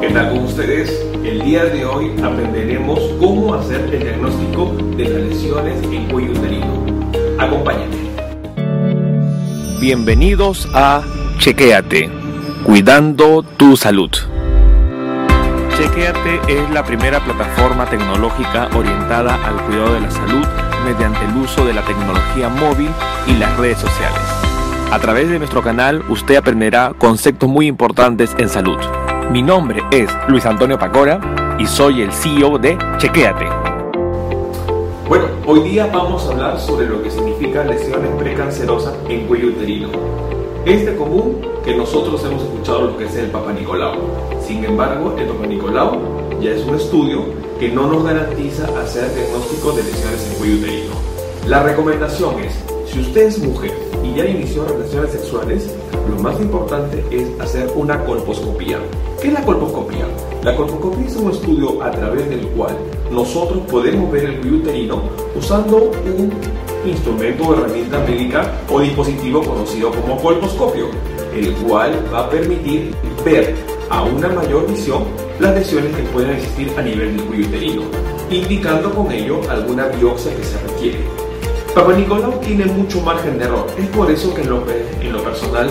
¿Qué tal con ustedes? El día de hoy aprenderemos cómo hacer el diagnóstico de las lesiones en cuello uterino. Acompáñenme. Bienvenidos a Chequéate, cuidando tu salud. Chequéate es la primera plataforma tecnológica orientada al cuidado de la salud mediante el uso de la tecnología móvil y las redes sociales. A través de nuestro canal usted aprenderá conceptos muy importantes en salud. Mi nombre es Luis Antonio Pacora y soy el CEO de Chequéate. Bueno, hoy día vamos a hablar sobre lo que significa lesiones precancerosas en cuello uterino. Es de común que nosotros hemos escuchado lo que es el Papa Nicolau. Sin embargo, el Papa Nicolau ya es un estudio que no nos garantiza hacer diagnóstico de lesiones en cuello uterino. La recomendación es, si usted es mujer y ya inició relaciones sexuales, lo más importante es hacer una colposcopía. ¿Qué es la colposcopía? La colposcopía es un estudio a través del cual nosotros podemos ver el uterino usando un instrumento o herramienta médica o dispositivo conocido como colposcopio, el cual va a permitir ver a una mayor visión las lesiones que pueden existir a nivel del uterino, indicando con ello alguna biopsia que se requiere. Papa Nicolau tiene mucho margen de error, es por eso que en lo, personal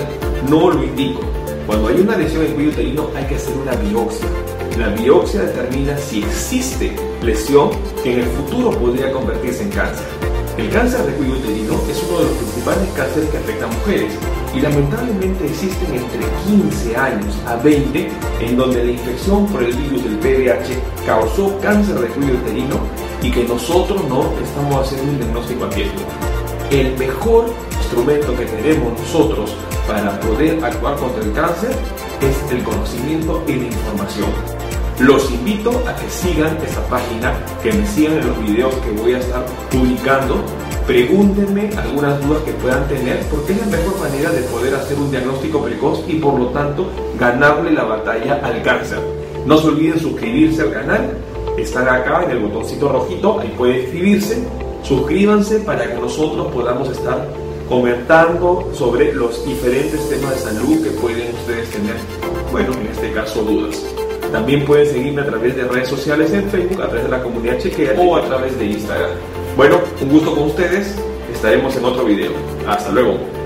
no lo indico. Cuando hay una lesión en cuello uterino hay que hacer una biopsia. La biopsia determina si existe lesión que en el futuro podría convertirse en cáncer. El cáncer de cuello uterino es uno de los principales cánceres que afecta a mujeres y lamentablemente existen entre 15 años a 20 en donde la infección por el virus del PDH causó cáncer de cuello uterino y que nosotros no estamos haciendo un diagnóstico a tiempo. El mejor instrumento que tenemos nosotros para poder actuar contra el cáncer es el conocimiento y la información. Los invito a que sigan esa página, que me sigan en los videos que voy a estar publicando. Pregúntenme algunas dudas que puedan tener, porque es la mejor manera de poder hacer un diagnóstico precoz y por lo tanto ganarle la batalla al cáncer. No se olviden suscribirse al canal, están acá en el botoncito rojito, ahí pueden inscribirse. Suscríbanse para que nosotros podamos estar comentando sobre los diferentes temas de salud que pueden ustedes tener, bueno, en este caso dudas. También pueden seguirme a través de redes sociales en Facebook, a través de la comunidad chequea o a través de Instagram. Bueno, un gusto con ustedes. Estaremos en otro video. Hasta luego.